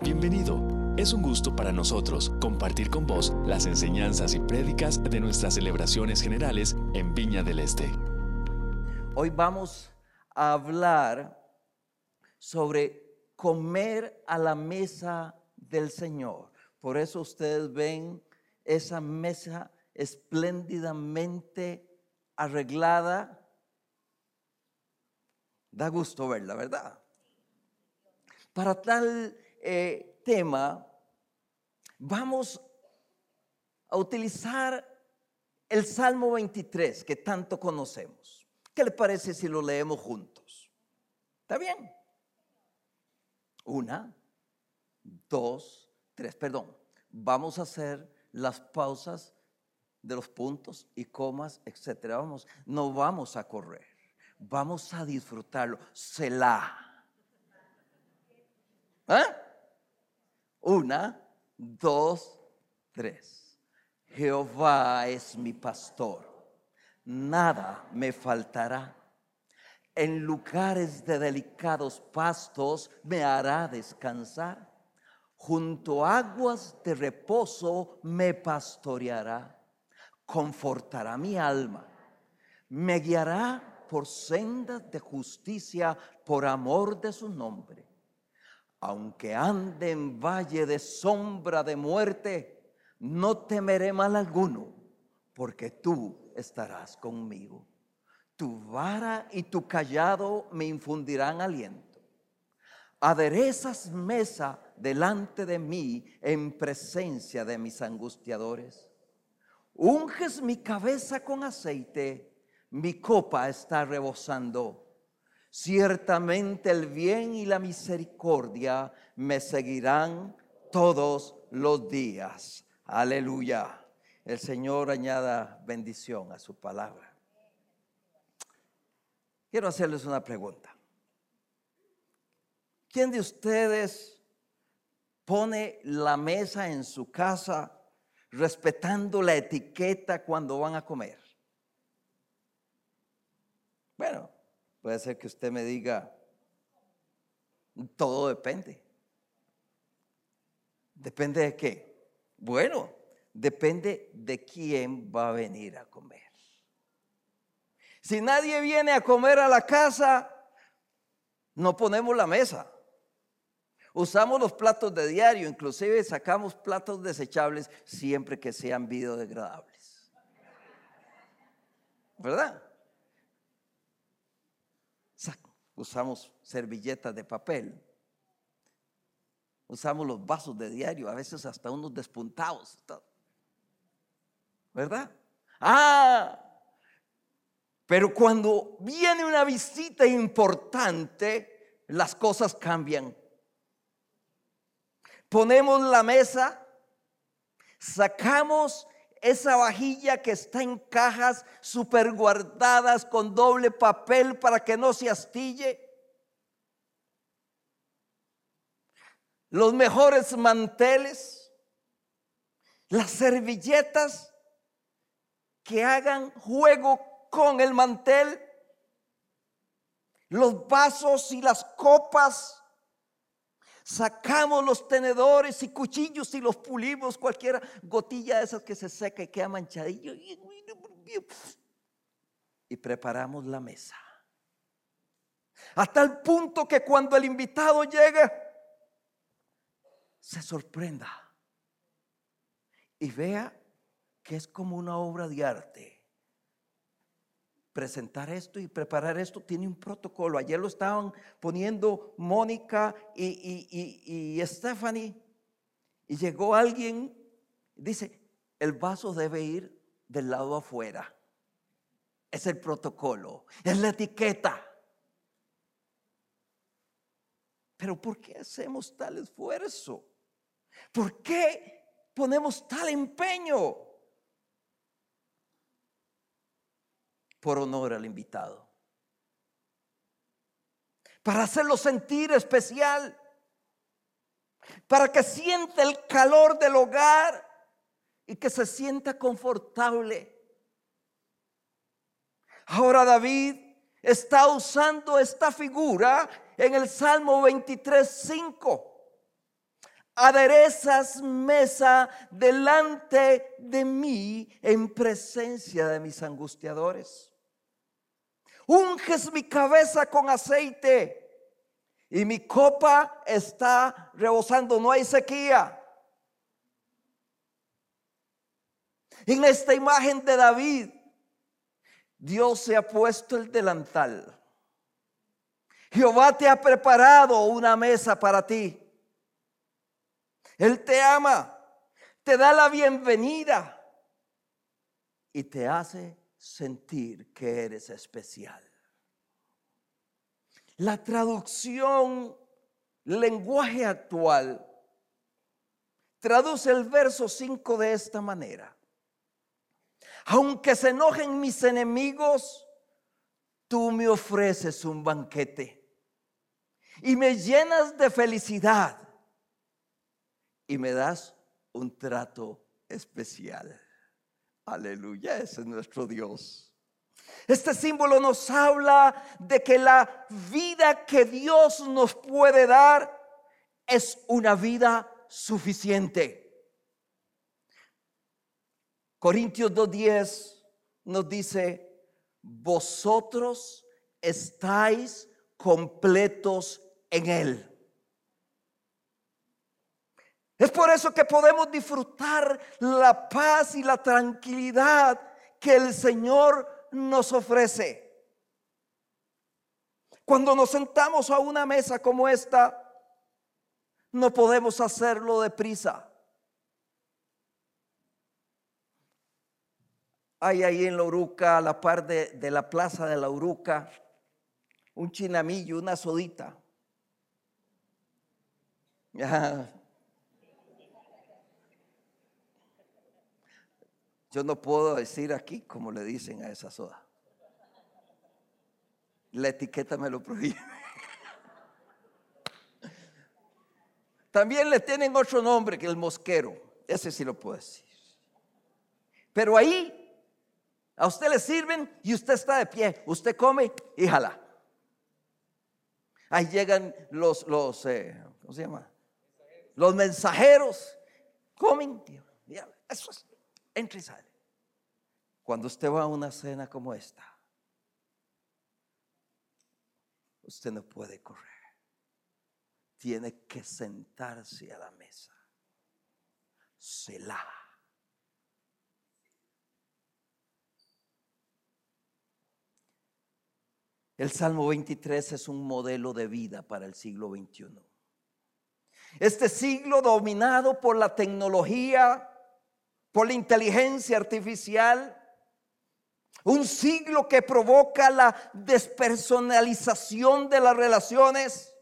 Bienvenido. Es un gusto para nosotros compartir con vos las enseñanzas y prédicas de nuestras celebraciones generales en Viña del Este. Hoy vamos a hablar sobre comer a la mesa del Señor. Por eso ustedes ven esa mesa espléndidamente arreglada. Da gusto verla, ¿verdad? Para tal eh, tema, vamos a utilizar el Salmo 23 que tanto conocemos. ¿Qué le parece si lo leemos juntos? ¿Está bien? Una, dos, tres, perdón. Vamos a hacer las pausas de los puntos y comas, etcétera. Vamos, no vamos a correr. Vamos a disfrutarlo. Selah. ¿Eh? Una, dos, tres. Jehová es mi pastor. Nada me faltará. En lugares de delicados pastos me hará descansar. Junto a aguas de reposo me pastoreará. Confortará mi alma. Me guiará por sendas de justicia por amor de su nombre aunque ande en valle de sombra de muerte, no temeré mal alguno, porque tú estarás conmigo. Tu vara y tu callado me infundirán aliento. Aderezas mesa delante de mí en presencia de mis angustiadores. Unges mi cabeza con aceite, mi copa está rebosando. Ciertamente el bien y la misericordia me seguirán todos los días. Aleluya. El Señor añada bendición a su palabra. Quiero hacerles una pregunta. ¿Quién de ustedes pone la mesa en su casa respetando la etiqueta cuando van a comer? Bueno, Puede ser que usted me diga, todo depende. ¿Depende de qué? Bueno, depende de quién va a venir a comer. Si nadie viene a comer a la casa, no ponemos la mesa. Usamos los platos de diario, inclusive sacamos platos desechables siempre que sean biodegradables. ¿Verdad? Usamos servilletas de papel, usamos los vasos de diario, a veces hasta unos despuntados, ¿verdad? Ah, pero cuando viene una visita importante, las cosas cambian. Ponemos la mesa, sacamos esa vajilla que está en cajas super guardadas con doble papel para que no se astille. Los mejores manteles, las servilletas que hagan juego con el mantel, los vasos y las copas Sacamos los tenedores y cuchillos y los pulimos, cualquier gotilla de esas que se seca y queda manchadillo. Y preparamos la mesa. Hasta el punto que cuando el invitado llegue, se sorprenda y vea que es como una obra de arte presentar esto y preparar esto tiene un protocolo. Ayer lo estaban poniendo Mónica y, Stephanie. Y llegó alguien, dice, el vaso debe ir del lado afuera. Es el protocolo, es la etiqueta. Pero ¿por qué hacemos tal esfuerzo? ¿Por qué ponemos tal empeño? Por honor al invitado. Para hacerlo sentir especial. Para que sienta el calor del hogar y que se sienta confortable. Ahora David está usando esta figura en el Salmo 23, 5. Aderezas mesa delante de mí en presencia de mis angustiadores. Unges mi cabeza con aceite y mi copa está rebosando, no hay sequía. En esta imagen de David, Dios se ha puesto el delantal. Jehová te ha preparado una mesa para ti. Él te ama, te da la bienvenida y te hace sentir que eres especial. La traducción lenguaje actual traduce el verso 5 de esta manera. Aunque se enojen mis enemigos, tú me ofreces un banquete y me llenas de felicidad y me das un trato especial. Aleluya, ese es nuestro Dios. Este símbolo nos habla de que la vida que Dios nos puede dar es una vida suficiente. Corintios 2.10 nos dice, vosotros estáis completos en Él. Es por eso que podemos disfrutar la paz y la tranquilidad que el Señor nos ofrece. Cuando nos sentamos a una mesa como esta, no podemos hacerlo deprisa. Hay ahí en la Uruca, a la par de, la plaza de la Uruca, un chinamillo, una sodita. Yo no puedo decir aquí como le dicen a esa soda. La etiqueta me lo prohíbe. También le tienen otro nombre que el mosquero. Ese sí lo puedo decir. Pero ahí a usted le sirven y usted está de pie. Usted come y jala. Ahí llegan los, los eh, ¿cómo se llama? Los mensajeros. Comen. Eso es entra y sale. Cuando usted va a una cena como esta, usted no puede correr. Tiene que sentarse a la mesa. Selah. El Salmo 23 es un modelo de vida para el siglo XXI. Este siglo dominado por la tecnología, la inteligencia artificial. Un siglo que provoca la despersonalización de las relaciones.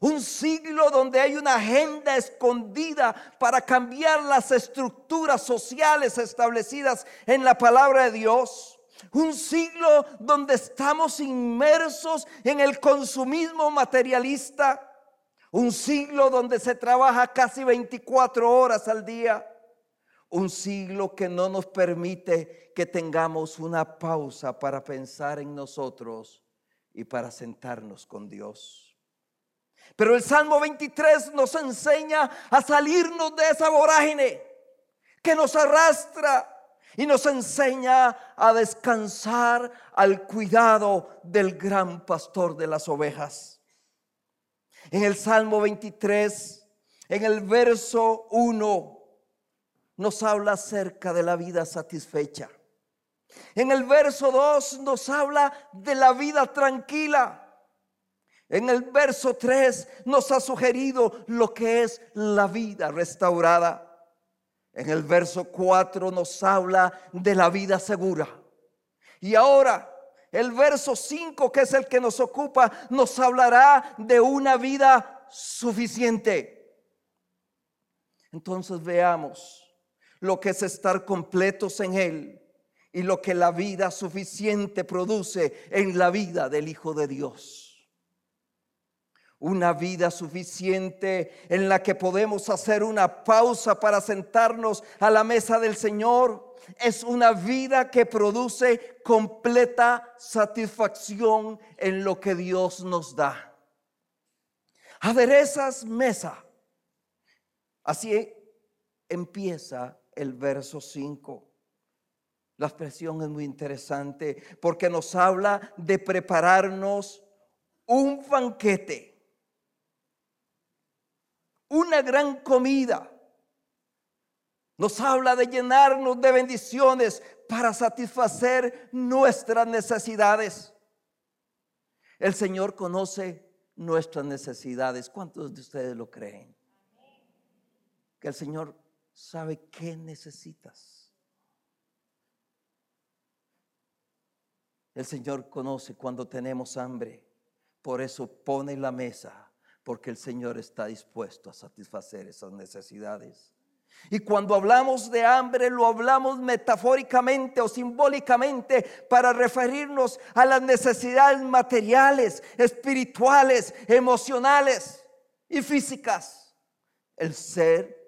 Un siglo donde hay una agenda escondida para cambiar las estructuras sociales establecidas en la palabra de Dios. Un siglo donde estamos inmersos en el consumismo materialista. Un siglo donde se trabaja casi 24 horas al día un siglo que no nos permite que tengamos una pausa para pensar en nosotros y para sentarnos con Dios. Pero el Salmo 23 nos enseña a salirnos de esa vorágine que nos arrastra y nos enseña a descansar al cuidado del gran pastor de las ovejas. En el Salmo 23, en el verso 1, nos habla acerca de la vida satisfecha. En el verso 2 nos habla de la vida tranquila. En el verso 3 nos ha sugerido lo que es la vida restaurada. En el verso 4 nos habla de la vida segura. Y ahora el verso 5, que es el que nos ocupa, nos hablará de una vida suficiente. Entonces veamos lo que es estar completos en Él y lo que la vida suficiente produce en la vida del Hijo de Dios. Una vida suficiente en la que podemos hacer una pausa para sentarnos a la mesa del Señor. Es una vida que produce completa satisfacción en lo que Dios nos da. Aderezas mesa Así empieza el verso 5. La expresión es muy interesante porque nos habla de prepararnos un banquete, una gran comida. Nos habla de llenarnos de bendiciones para satisfacer nuestras necesidades. El Señor conoce nuestras necesidades. ¿Cuántos de ustedes lo creen? Que el Señor sabe qué necesitas. El Señor conoce cuando tenemos hambre. Por eso pone la mesa, porque el Señor está dispuesto a satisfacer esas necesidades. Y cuando hablamos de hambre, lo hablamos metafóricamente o simbólicamente para referirnos a las necesidades materiales, espirituales, emocionales y físicas. El ser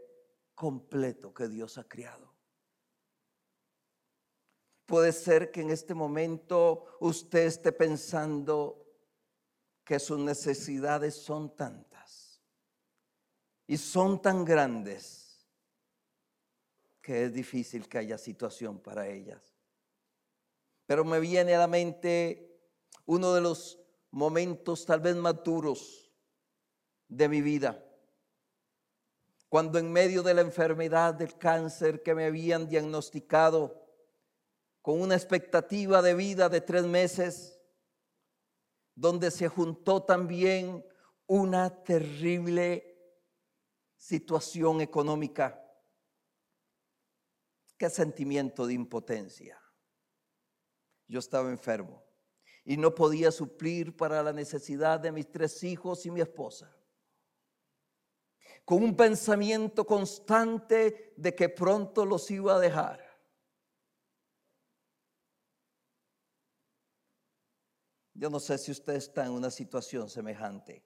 completo que Dios ha creado. Puede ser que en este momento usted esté pensando que sus necesidades son tantas y son tan grandes que es difícil que haya situación para ellas. Pero me viene a la mente uno de los momentos tal vez más duros de mi vida cuando en medio de la enfermedad del cáncer que me habían diagnosticado, con una expectativa de vida de tres meses, donde se juntó también una terrible situación económica. Qué sentimiento de impotencia. Yo estaba enfermo y no podía suplir para la necesidad de mis tres hijos y mi esposa con un pensamiento constante de que pronto los iba a dejar. Yo no sé si usted está en una situación semejante.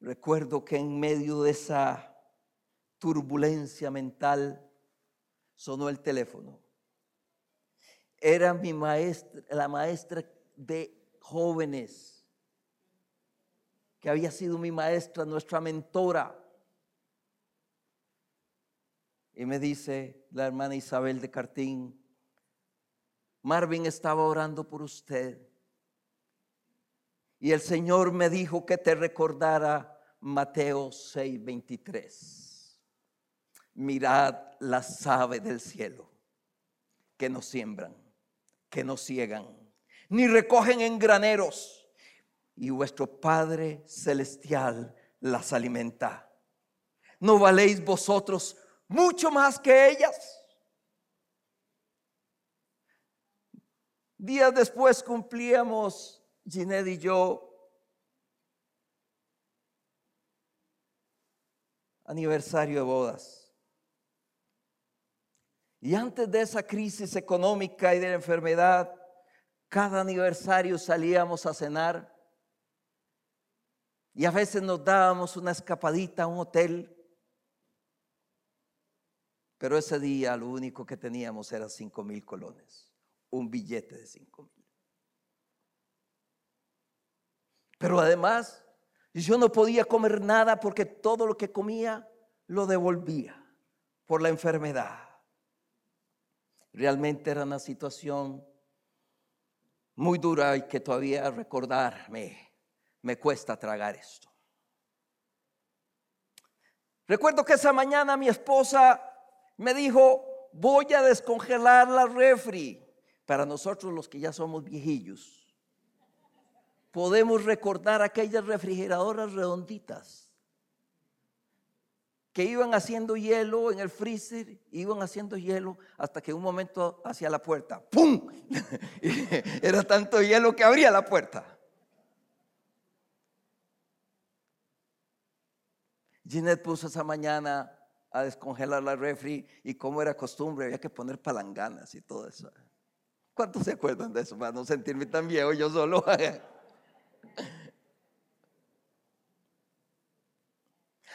Recuerdo que en medio de esa turbulencia mental sonó el teléfono. Era mi maestra, la maestra de jóvenes que había sido mi maestra, nuestra mentora. Y me dice la hermana Isabel de Cartín, Marvin estaba orando por usted. Y el Señor me dijo que te recordara Mateo 6:23. Mirad las aves del cielo, que no siembran, que no ciegan, ni recogen en graneros y vuestro Padre Celestial las alimenta. ¿No valéis vosotros mucho más que ellas? Días después cumplíamos, Ginette y yo, aniversario de bodas. Y antes de esa crisis económica y de la enfermedad, cada aniversario salíamos a cenar y a veces nos dábamos una escapadita a un hotel. Pero ese día lo único que teníamos era cinco mil colones, un billete de cinco mil. Pero además, yo no podía comer nada porque todo lo que comía lo devolvía por la enfermedad. Realmente era una situación muy dura y que todavía recordarme me cuesta tragar esto. Recuerdo que esa mañana mi esposa me dijo, voy a descongelar la refri. Para nosotros los que ya somos viejillos, podemos recordar aquellas refrigeradoras redonditas que iban haciendo hielo en el freezer, iban haciendo hielo hasta que un momento hacia la puerta, ¡pum! Era tanto hielo que abría la puerta. Ginette puso esa mañana a descongelar la refri y como era costumbre había que poner palanganas y todo eso. ¿Cuántos se acuerdan de eso? Para no sentirme tan viejo yo solo.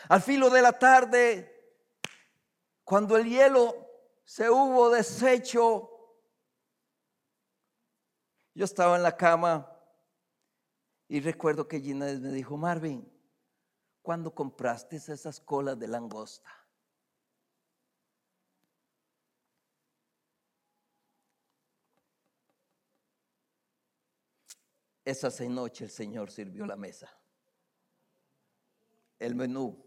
Al filo de la tarde, cuando el hielo se hubo deshecho, yo estaba en la cama y recuerdo que Ginette me dijo, Marvin, ¿Cuándo compraste esas colas de langosta? Esa noche el Señor sirvió la mesa. El menú,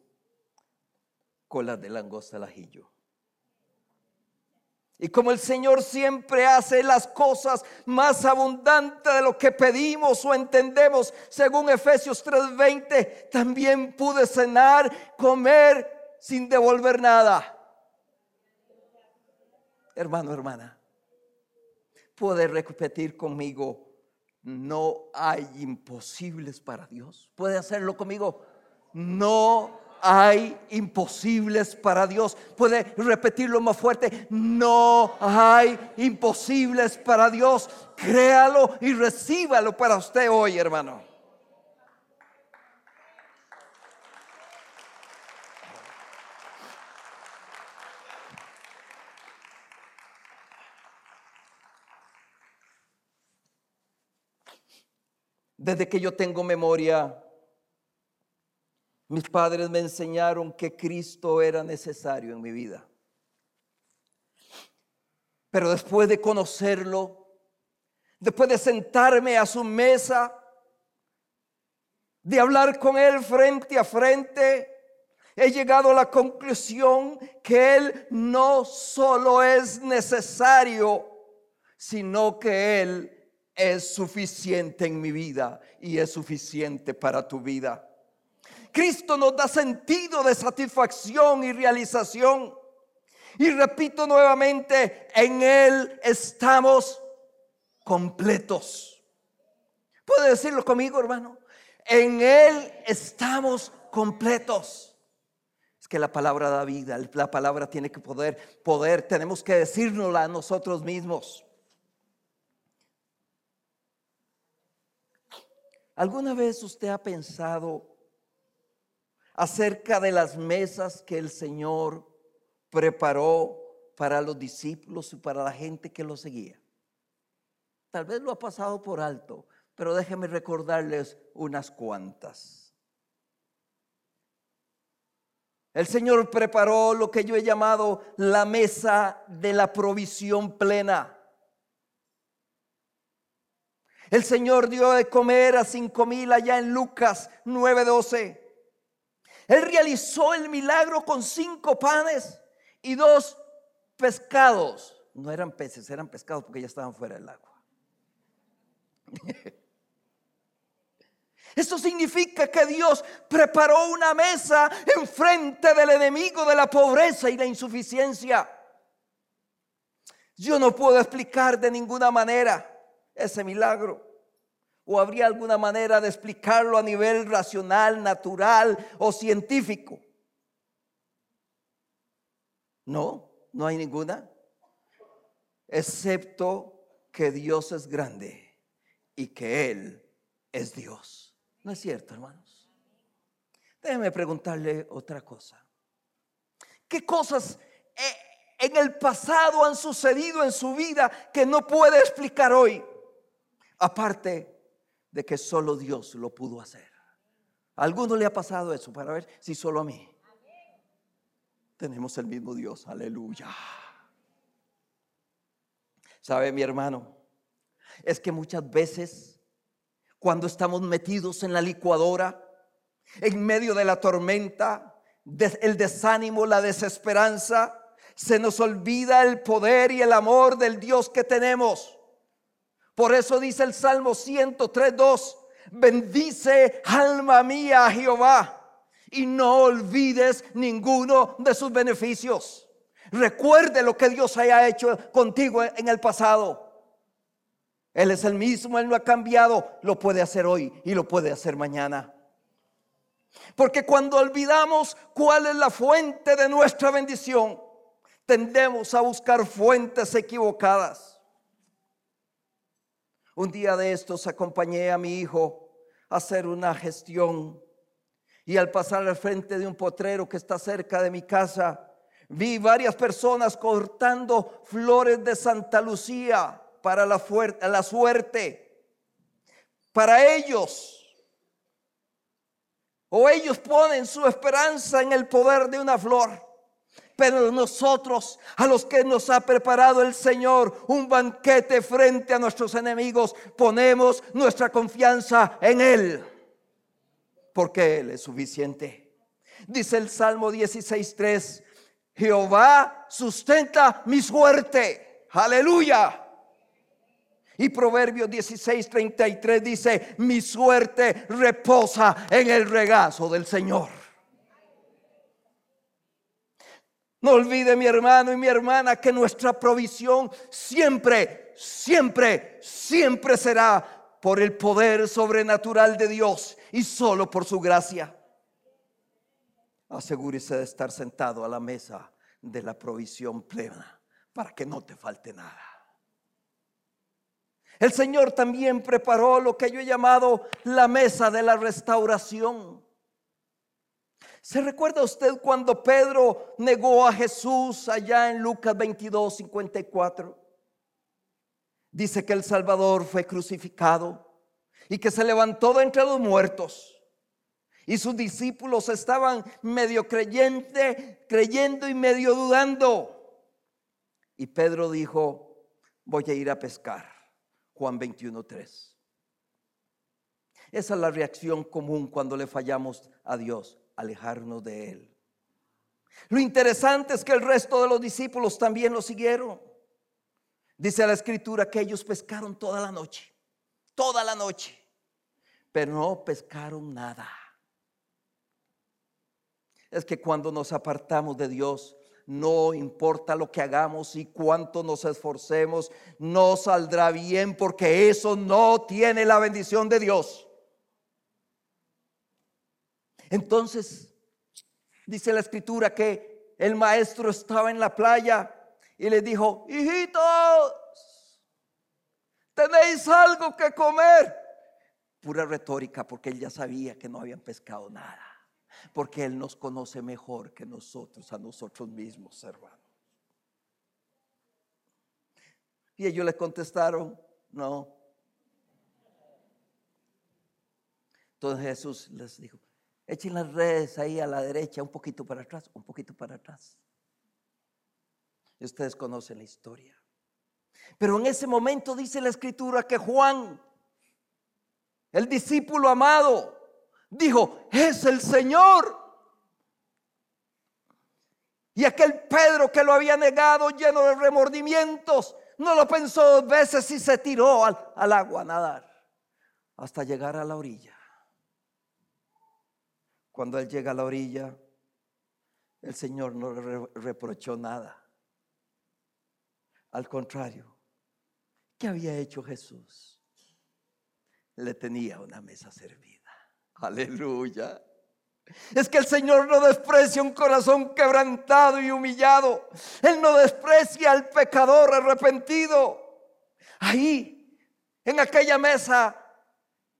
colas de langosta al ajillo. Y como el Señor siempre hace las cosas más abundantes de lo que pedimos o entendemos, según Efesios 3:20, también pude cenar, comer sin devolver nada. Hermano, hermana, puede repetir conmigo, no hay imposibles para Dios. ¿Puede hacerlo conmigo? No hay imposibles para Dios. Puede repetirlo más fuerte. No hay imposibles para Dios. Créalo y recíbalo para usted hoy, hermano. Desde que yo tengo memoria, mis padres me enseñaron que Cristo era necesario en mi vida. Pero después de conocerlo, después de sentarme a su mesa, de hablar con Él frente a frente, he llegado a la conclusión que Él no solo es necesario, sino que Él es suficiente en mi vida y es suficiente para tu vida. Cristo nos da sentido de satisfacción y realización. Y repito nuevamente, en Él estamos completos. ¿Puede decirlo conmigo, hermano? En Él estamos completos. Es que la palabra da vida, la palabra tiene que poder, poder, tenemos que decírnosla a nosotros mismos. ¿Alguna vez usted ha pensado acerca de las mesas que el Señor preparó para los discípulos y para la gente que lo seguía. Tal vez lo ha pasado por alto, pero déjenme recordarles unas cuantas. El Señor preparó lo que yo he llamado la mesa de la provisión plena. El Señor dio de comer a cinco mil allá en Lucas 9:12. Él realizó el milagro con cinco panes y dos pescados. No eran peces, eran pescados porque ya estaban fuera del agua. Esto significa que Dios preparó una mesa enfrente del enemigo de la pobreza y la insuficiencia. Yo no puedo explicar de ninguna manera ese milagro. ¿O habría alguna manera de explicarlo a nivel racional, natural o científico? No, no hay ninguna. Excepto que Dios es grande y que Él es Dios. ¿No es cierto, hermanos? Déjeme preguntarle otra cosa. ¿Qué cosas eh, en el pasado han sucedido en su vida que no puede explicar hoy? Aparte de que solo Dios lo pudo hacer. ¿A alguno le ha pasado eso para ver si solo a mí? Tenemos el mismo Dios, aleluya. ¿Sabe mi hermano? Es que muchas veces cuando estamos metidos en la licuadora, en medio de la tormenta, el desánimo, la desesperanza, se nos olvida el poder y el amor del Dios que tenemos. Por eso dice el Salmo 103, 2, bendice alma mía Jehová y no olvides ninguno de sus beneficios. Recuerde lo que Dios haya hecho contigo en el pasado. Él es el mismo, Él no ha cambiado, lo puede hacer hoy y lo puede hacer mañana. Porque cuando olvidamos cuál es la fuente de nuestra bendición, tendemos a buscar fuentes equivocadas. Un día de estos acompañé a mi hijo a hacer una gestión y al pasar al frente de un potrero que está cerca de mi casa, vi varias personas cortando flores de Santa Lucía para la, la suerte. Para ellos, o ellos ponen su esperanza en el poder de una flor. Pero nosotros, a los que nos ha preparado el Señor un banquete frente a nuestros enemigos, ponemos nuestra confianza en Él. Porque Él es suficiente. Dice el Salmo 16.3, Jehová sustenta mi suerte. Aleluya. Y Proverbios 16.33 dice, mi suerte reposa en el regazo del Señor. No olvide mi hermano y mi hermana que nuestra provisión siempre, siempre, siempre será por el poder sobrenatural de Dios y solo por su gracia. Asegúrese de estar sentado a la mesa de la provisión plena para que no te falte nada. El Señor también preparó lo que yo he llamado la mesa de la restauración. ¿Se recuerda usted cuando Pedro negó a Jesús allá en Lucas 22, 54? Dice que el Salvador fue crucificado y que se levantó de entre los muertos. Y sus discípulos estaban medio creyente, creyendo y medio dudando. Y Pedro dijo, voy a ir a pescar. Juan 21, 3. Esa es la reacción común cuando le fallamos a Dios alejarnos de Él. Lo interesante es que el resto de los discípulos también lo siguieron. Dice la escritura que ellos pescaron toda la noche, toda la noche, pero no pescaron nada. Es que cuando nos apartamos de Dios, no importa lo que hagamos y cuánto nos esforcemos, no saldrá bien porque eso no tiene la bendición de Dios. Entonces, dice la escritura que el maestro estaba en la playa y le dijo, hijitos, ¿tenéis algo que comer? Pura retórica porque él ya sabía que no habían pescado nada. Porque Él nos conoce mejor que nosotros, a nosotros mismos, hermanos. Y ellos le contestaron, no. Entonces Jesús les dijo, Echen las redes ahí a la derecha, un poquito para atrás, un poquito para atrás. ustedes conocen la historia. Pero en ese momento dice la escritura que Juan, el discípulo amado, dijo, es el Señor. Y aquel Pedro que lo había negado lleno de remordimientos, no lo pensó dos veces y se tiró al, al agua a nadar hasta llegar a la orilla. Cuando él llega a la orilla, el Señor no le reprochó nada. Al contrario, ¿qué había hecho Jesús? Le tenía una mesa servida. Aleluya. Es que el Señor no desprecia un corazón quebrantado y humillado. Él no desprecia al pecador arrepentido. Ahí, en aquella mesa,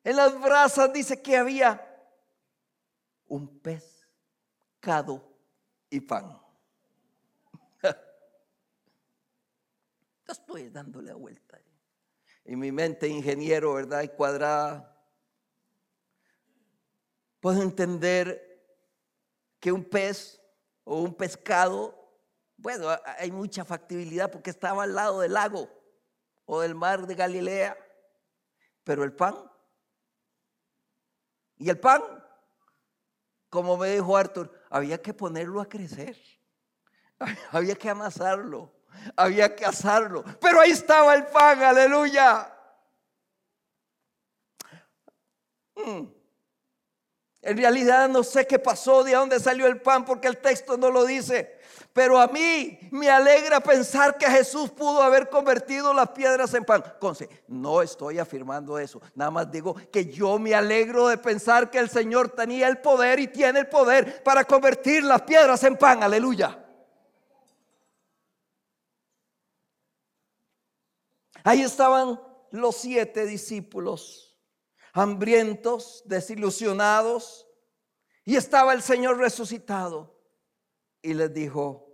en las brasas dice que había un pescado y pan. estoy dándole vuelta. En mi mente ingeniero, ¿verdad? Y cuadrada. Puedo entender que un pez o un pescado, bueno, hay mucha factibilidad porque estaba al lado del lago o del mar de Galilea. Pero el pan, y el pan como me dijo Arthur, había que ponerlo a crecer. Había que amasarlo. Había que asarlo. Pero ahí estaba el pan, aleluya. Mm. En realidad no sé qué pasó, de dónde salió el pan, porque el texto no lo dice. Pero a mí me alegra pensar que Jesús pudo haber convertido las piedras en pan. no estoy afirmando eso. Nada más digo que yo me alegro de pensar que el Señor tenía el poder y tiene el poder para convertir las piedras en pan. Aleluya. Ahí estaban los siete discípulos, hambrientos, desilusionados, y estaba el Señor resucitado y les dijo,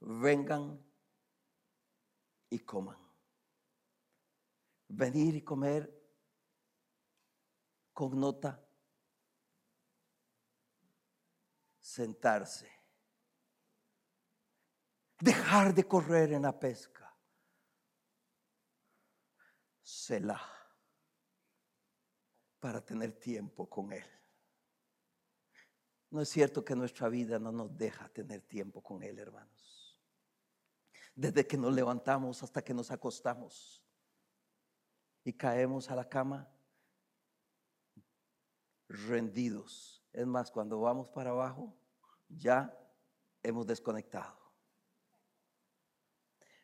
vengan y coman. Venir y comer con nota sentarse, dejar de correr en la pesca, Selah, para tener tiempo con Él. No es cierto que nuestra vida no nos deja tener tiempo con Él, hermanos. Desde que nos levantamos hasta que nos acostamos y caemos a la cama rendidos. Es más, cuando vamos para abajo, ya hemos desconectado.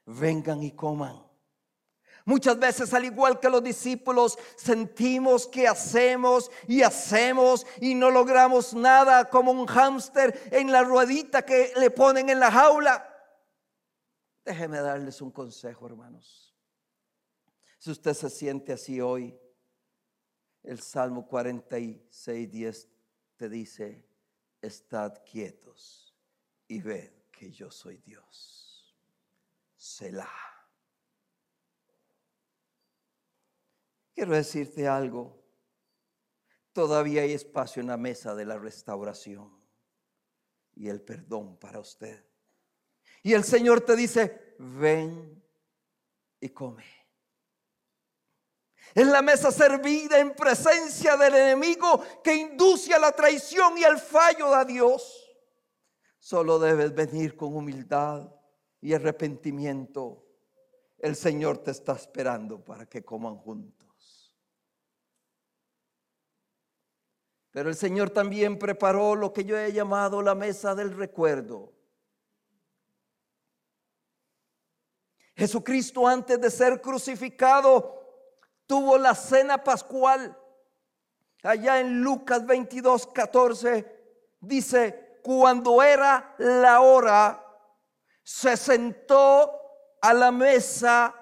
Vengan y coman. Muchas veces, al igual que los discípulos, sentimos que hacemos y hacemos y no logramos nada como un hámster en la ruedita que le ponen en la jaula. Déjeme darles un consejo, hermanos. Si usted se siente así hoy, el Salmo 46, 10 te dice, estad quietos y ved que yo soy Dios. Selah. Quiero decirte algo. Todavía hay espacio en la mesa de la restauración y el perdón para usted. Y el Señor te dice, ven y come. En la mesa servida en presencia del enemigo que induce a la traición y al fallo de Dios. Solo debes venir con humildad y arrepentimiento. El Señor te está esperando para que coman juntos. Pero el Señor también preparó lo que yo he llamado la mesa del recuerdo. Jesucristo antes de ser crucificado tuvo la cena pascual. Allá en Lucas 22, 14 dice, cuando era la hora, se sentó a la mesa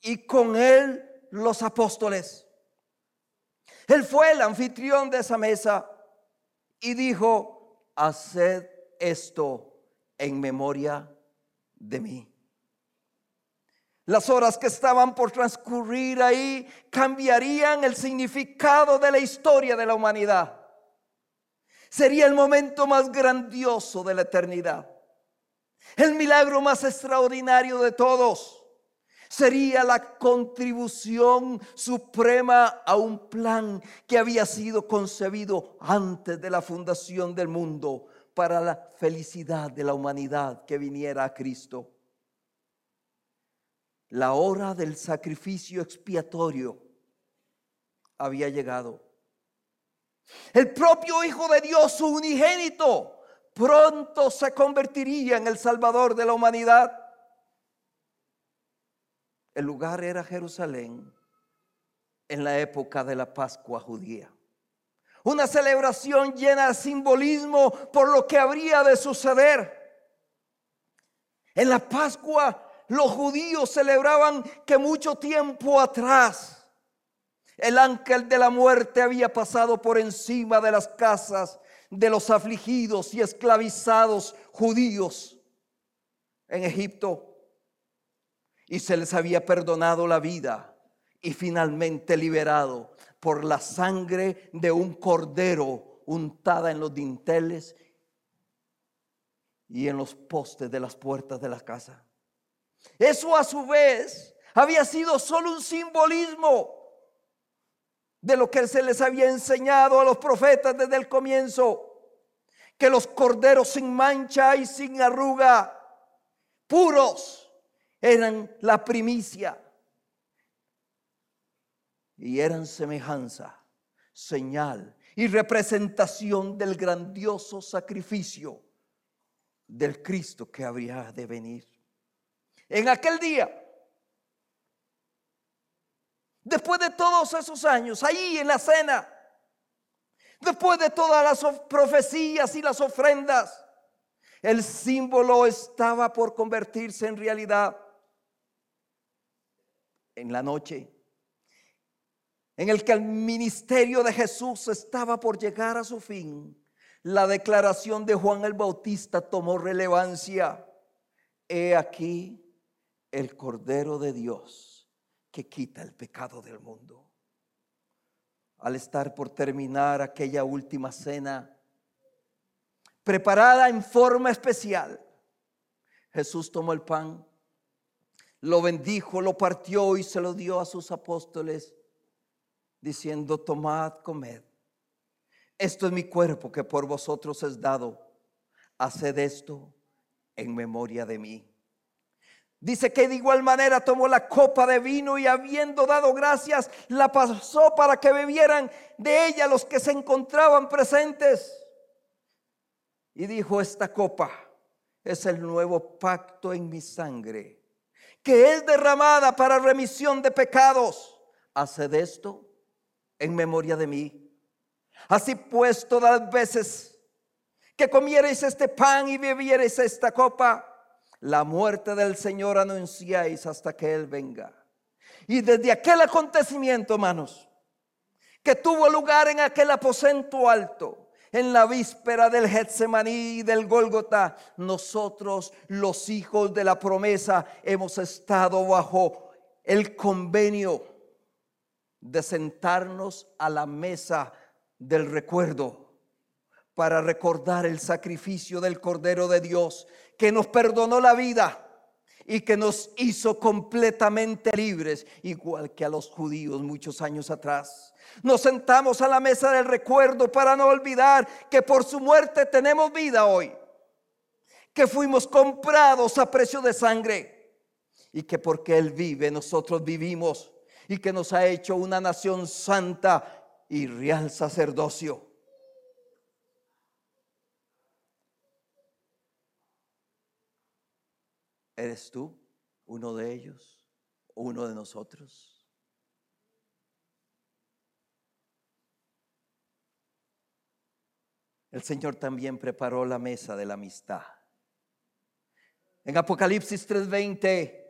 y con él los apóstoles. Él fue el anfitrión de esa mesa y dijo, haced esto en memoria de mí. Las horas que estaban por transcurrir ahí cambiarían el significado de la historia de la humanidad. Sería el momento más grandioso de la eternidad. El milagro más extraordinario de todos. Sería la contribución suprema a un plan que había sido concebido antes de la fundación del mundo para la felicidad de la humanidad que viniera a Cristo la hora del sacrificio expiatorio había llegado. El propio Hijo de Dios, su unigénito, pronto se convertiría en el Salvador de la humanidad. El lugar era Jerusalén en la época de la Pascua judía. Una celebración llena de simbolismo por lo que habría de suceder. En la Pascua los judíos celebraban que mucho tiempo atrás el ángel de la muerte había pasado por encima de las casas de los afligidos y esclavizados judíos en Egipto y se les había perdonado la vida y finalmente liberado por la sangre de un cordero untada en los dinteles y en los postes de las puertas de la casa. Eso a su vez había sido solo un simbolismo de lo que se les había enseñado a los profetas desde el comienzo, que los corderos sin mancha y sin arruga, puros, eran la primicia y eran semejanza, señal y representación del grandioso sacrificio del Cristo que habría de venir en aquel día. Después de todos esos años, ahí en la cena, después de todas las profecías y las ofrendas, el símbolo estaba por convertirse en realidad. En la noche, en el que el ministerio de Jesús estaba por llegar a su fin, la declaración de Juan el Bautista tomó relevancia. He aquí el Cordero de Dios que quita el pecado del mundo. Al estar por terminar aquella última cena, preparada en forma especial. Jesús tomó el pan, lo bendijo, lo partió y se lo dio a sus apóstoles, diciendo, tomad, comed. Esto es mi cuerpo que por vosotros es dado. Haced esto en memoria de mí. Dice que de igual manera tomó la copa de vino y habiendo dado gracias, la pasó para que bebieran de ella los que se encontraban presentes. Y dijo, esta copa es el nuevo pacto en mi sangre, que es derramada para remisión de pecados. Haced esto en memoria de mí. Así pues, todas las veces que comiereis este pan y bebiereis esta copa, la muerte del Señor anunciáis hasta que Él venga. Y desde aquel acontecimiento, hermanos, que tuvo lugar en aquel aposento alto, en la víspera del Getsemaní y del Gólgota, nosotros, los hijos de la promesa, hemos estado bajo el convenio de sentarnos a la mesa del recuerdo para recordar el sacrificio del Cordero de Dios que nos perdonó la vida y que nos hizo completamente libres, igual que a los judíos muchos años atrás. Nos sentamos a la mesa del recuerdo para no olvidar que por su muerte tenemos vida hoy, que fuimos comprados a precio de sangre y que porque Él vive nosotros vivimos y que nos ha hecho una nación santa y real sacerdocio. ¿Eres tú uno de ellos? ¿Uno de nosotros? El Señor también preparó la mesa de la amistad. En Apocalipsis 3:20,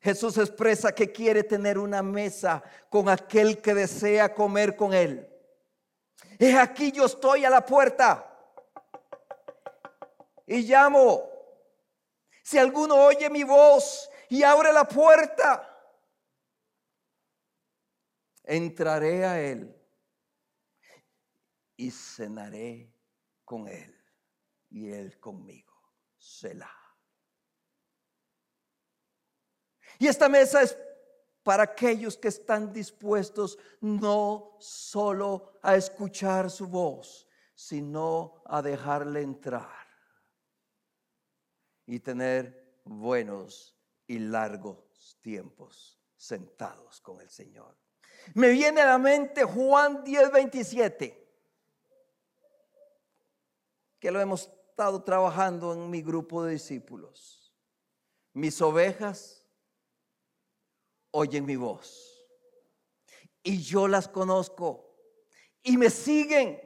Jesús expresa que quiere tener una mesa con aquel que desea comer con él. Es aquí yo estoy a la puerta y llamo. Si alguno oye mi voz y abre la puerta, entraré a él y cenaré con él y él conmigo. Selah. Y esta mesa es para aquellos que están dispuestos no solo a escuchar su voz, sino a dejarle entrar y tener buenos y largos tiempos sentados con el Señor. Me viene a la mente Juan 10, 27, que lo hemos estado trabajando en mi grupo de discípulos. Mis ovejas oyen mi voz y yo las conozco y me siguen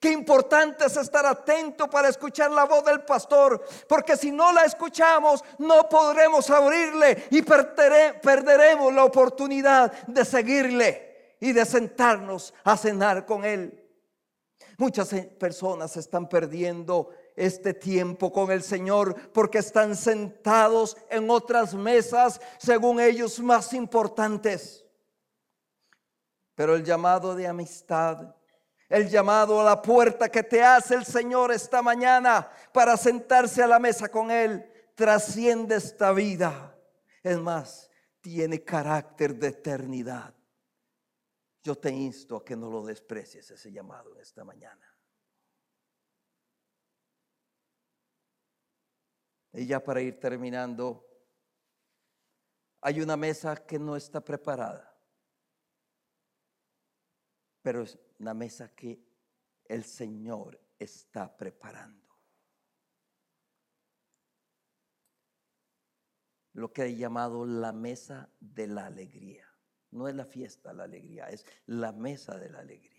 Qué importante es estar atento para escuchar la voz del pastor, porque si no la escuchamos, no podremos abrirle y perderemos la oportunidad de seguirle y de sentarnos a cenar con él. Muchas personas están perdiendo este tiempo con el Señor porque están sentados en otras mesas, según ellos, más importantes. Pero el llamado de amistad el llamado a la puerta que te hace el Señor esta mañana para sentarse a la mesa con Él trasciende esta vida. Es más, tiene carácter de eternidad. Yo te insto a que no lo desprecies ese llamado esta mañana. Y ya para ir terminando, hay una mesa que no está preparada, pero una mesa que el Señor está preparando. Lo que he llamado la mesa de la alegría. No es la fiesta la alegría, es la mesa de la alegría.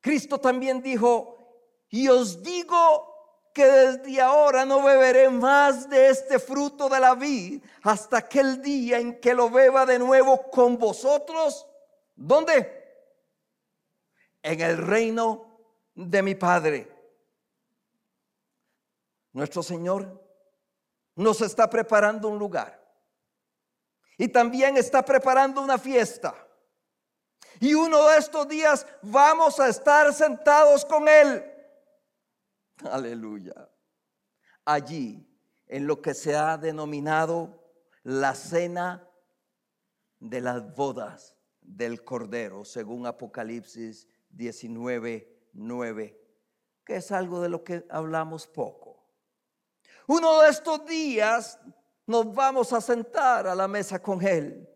Cristo también dijo, y os digo que desde ahora no beberé más de este fruto de la vid hasta aquel día en que lo beba de nuevo con vosotros. ¿Dónde? En el reino de mi Padre. Nuestro Señor nos está preparando un lugar y también está preparando una fiesta. Y uno de estos días vamos a estar sentados con Él. Aleluya. Allí, en lo que se ha denominado la cena de las bodas del Cordero, según Apocalipsis 19, 9, que es algo de lo que hablamos poco. Uno de estos días nos vamos a sentar a la mesa con Él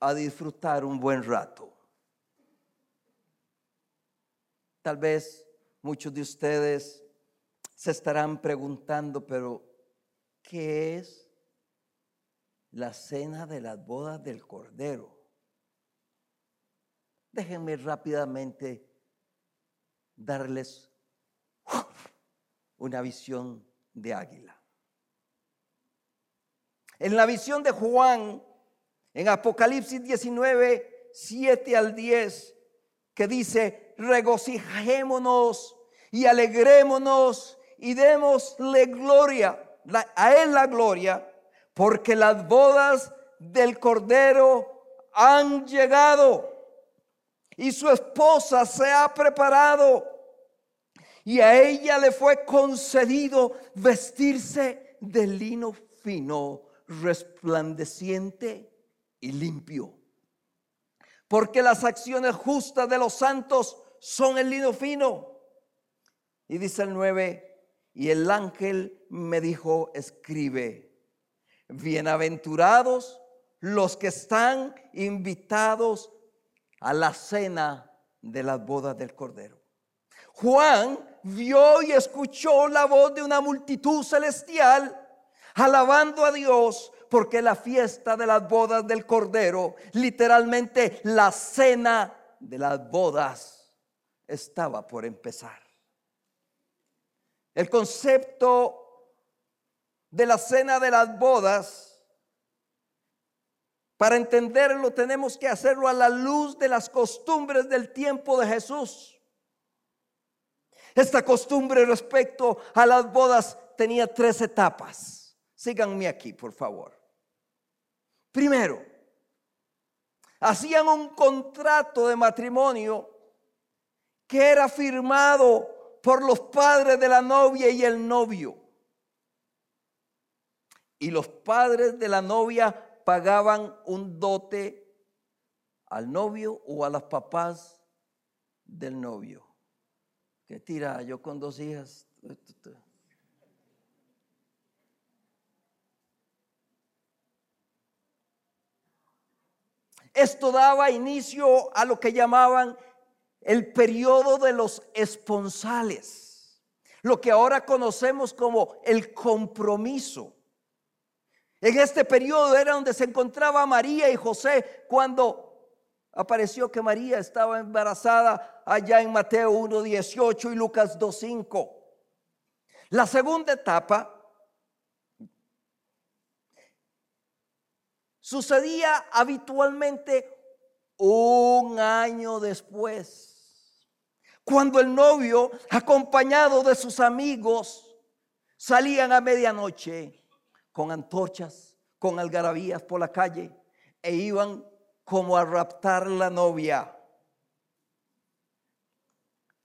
a disfrutar un buen rato. Tal vez muchos de ustedes se estarán preguntando, pero ¿qué es la cena de las bodas del Cordero? Déjenme rápidamente darles una visión de águila. En la visión de Juan, en Apocalipsis 19, 7 al 10, que dice, regocijémonos y alegrémonos y démosle gloria, a Él la gloria, porque las bodas del Cordero han llegado y su esposa se ha preparado y a ella le fue concedido vestirse de lino fino, resplandeciente y limpio. Porque las acciones justas de los santos son el lino fino. Y dice el 9, y el ángel me dijo, escribe, bienaventurados los que están invitados a la cena de las bodas del Cordero. Juan vio y escuchó la voz de una multitud celestial alabando a Dios porque la fiesta de las bodas del Cordero, literalmente la cena de las bodas, estaba por empezar. El concepto de la cena de las bodas para entenderlo tenemos que hacerlo a la luz de las costumbres del tiempo de Jesús. Esta costumbre respecto a las bodas tenía tres etapas. Síganme aquí, por favor. Primero, hacían un contrato de matrimonio que era firmado por los padres de la novia y el novio. Y los padres de la novia pagaban un dote al novio o a las papás del novio. Que tira, yo con dos hijas. Esto daba inicio a lo que llamaban el periodo de los esponsales, lo que ahora conocemos como el compromiso. En este periodo era donde se encontraba María y José cuando apareció que María estaba embarazada allá en Mateo 1.18 y Lucas 2.5. La segunda etapa sucedía habitualmente un año después, cuando el novio, acompañado de sus amigos, salían a medianoche con antorchas, con algarabías por la calle e iban como a raptar la novia.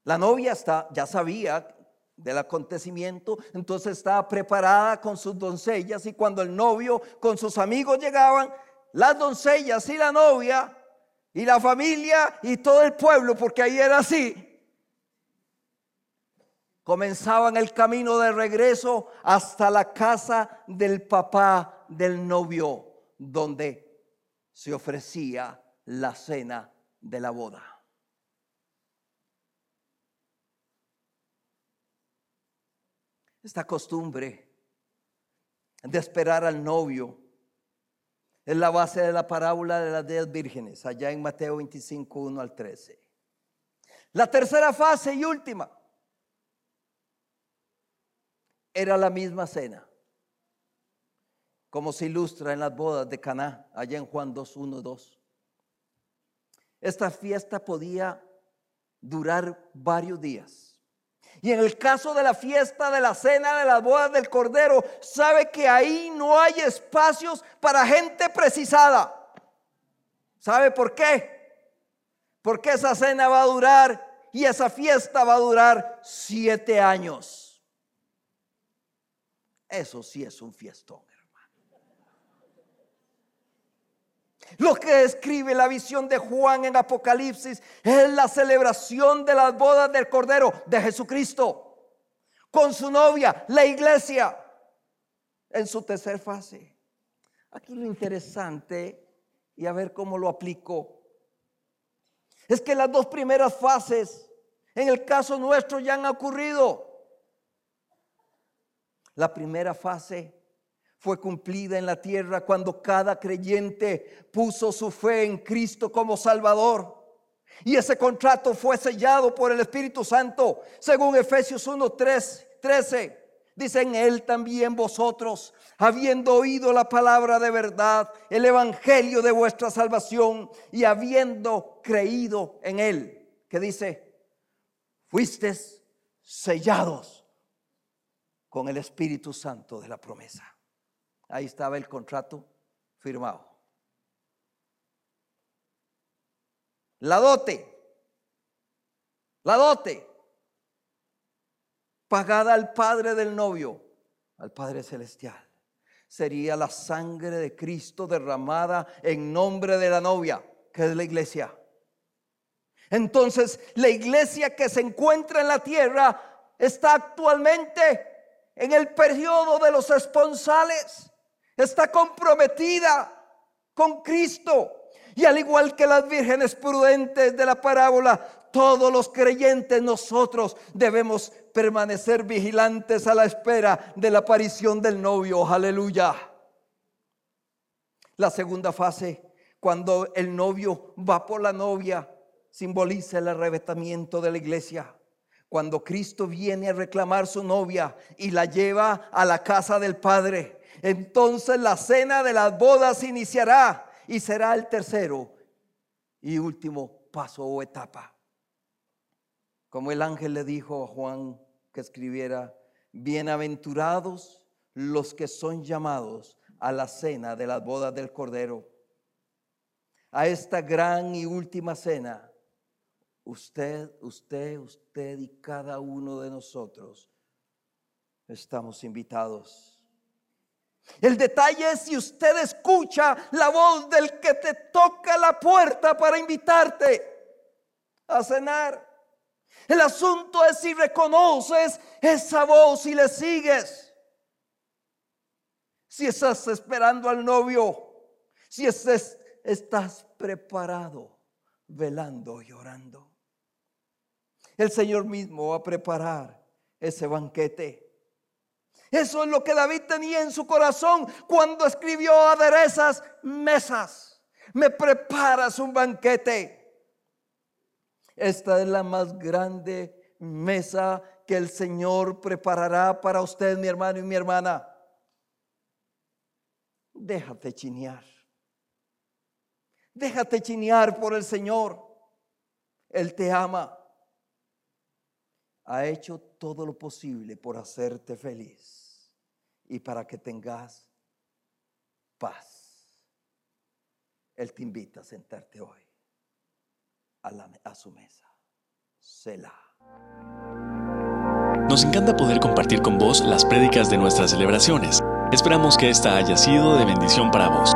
La novia está, ya sabía del acontecimiento, entonces estaba preparada con sus doncellas y cuando el novio con sus amigos llegaban, las doncellas y la novia y la familia y todo el pueblo, porque ahí era así, comenzaban el camino de regreso hasta la casa del papá del novio, donde se ofrecía la cena de la boda. Esta costumbre de esperar al novio es la base de la parábola de las diez vírgenes, allá en Mateo 25, 1 al 13. La tercera fase y última era la misma cena, como se ilustra en las bodas de Caná, allá en Juan 2, 1, 2. Esta fiesta podía durar varios días. Y en el caso de la fiesta de la cena de las bodas del Cordero, sabe que ahí no hay espacios para gente precisada. ¿Sabe por qué? Porque esa cena va a durar y esa fiesta va a durar siete años. Eso sí es un fiestón, hermano. Lo que describe la visión de Juan en Apocalipsis es la celebración de las bodas del Cordero de Jesucristo con su novia, la iglesia, en su tercera fase. Aquí lo interesante, y a ver cómo lo aplico, es que las dos primeras fases, en el caso nuestro, ya han ocurrido. La primera fase fue cumplida en la tierra cuando cada creyente puso su fe en Cristo como Salvador. Y ese contrato fue sellado por el Espíritu Santo, según Efesios 1, 13. Dicen Él también vosotros, habiendo oído la palabra de verdad, el evangelio de vuestra salvación y habiendo creído en Él, que dice, fuisteis sellados con el Espíritu Santo de la promesa. Ahí estaba el contrato firmado. La dote, la dote, pagada al Padre del novio, al Padre Celestial. Sería la sangre de Cristo derramada en nombre de la novia, que es la iglesia. Entonces, la iglesia que se encuentra en la tierra está actualmente en el periodo de los esponsales. Está comprometida con Cristo. Y al igual que las vírgenes prudentes de la parábola, todos los creyentes nosotros debemos permanecer vigilantes a la espera de la aparición del novio. Aleluya. La segunda fase, cuando el novio va por la novia, simboliza el arrebatamiento de la iglesia. Cuando Cristo viene a reclamar su novia y la lleva a la casa del Padre, entonces la cena de las bodas iniciará y será el tercero y último paso o etapa. Como el ángel le dijo a Juan que escribiera, bienaventurados los que son llamados a la cena de las bodas del Cordero. A esta gran y última cena, usted, usted, usted y cada uno de nosotros estamos invitados. El detalle es si usted escucha la voz del que te toca la puerta para invitarte a cenar. El asunto es si reconoces esa voz y le sigues. Si estás esperando al novio, si estás, estás preparado, velando y orando. El Señor mismo va a preparar ese banquete. Eso es lo que David tenía en su corazón cuando escribió aderezas mesas. Me preparas un banquete. Esta es la más grande mesa que el Señor preparará para usted, mi hermano y mi hermana. Déjate chinear. Déjate chinear por el Señor. Él te ama. Ha hecho todo lo posible por hacerte feliz y para que tengas paz. Él te invita a sentarte hoy a, su mesa. Selah. Nos encanta poder compartir con vos las prédicas de nuestras celebraciones. Esperamos que esta haya sido de bendición para vos.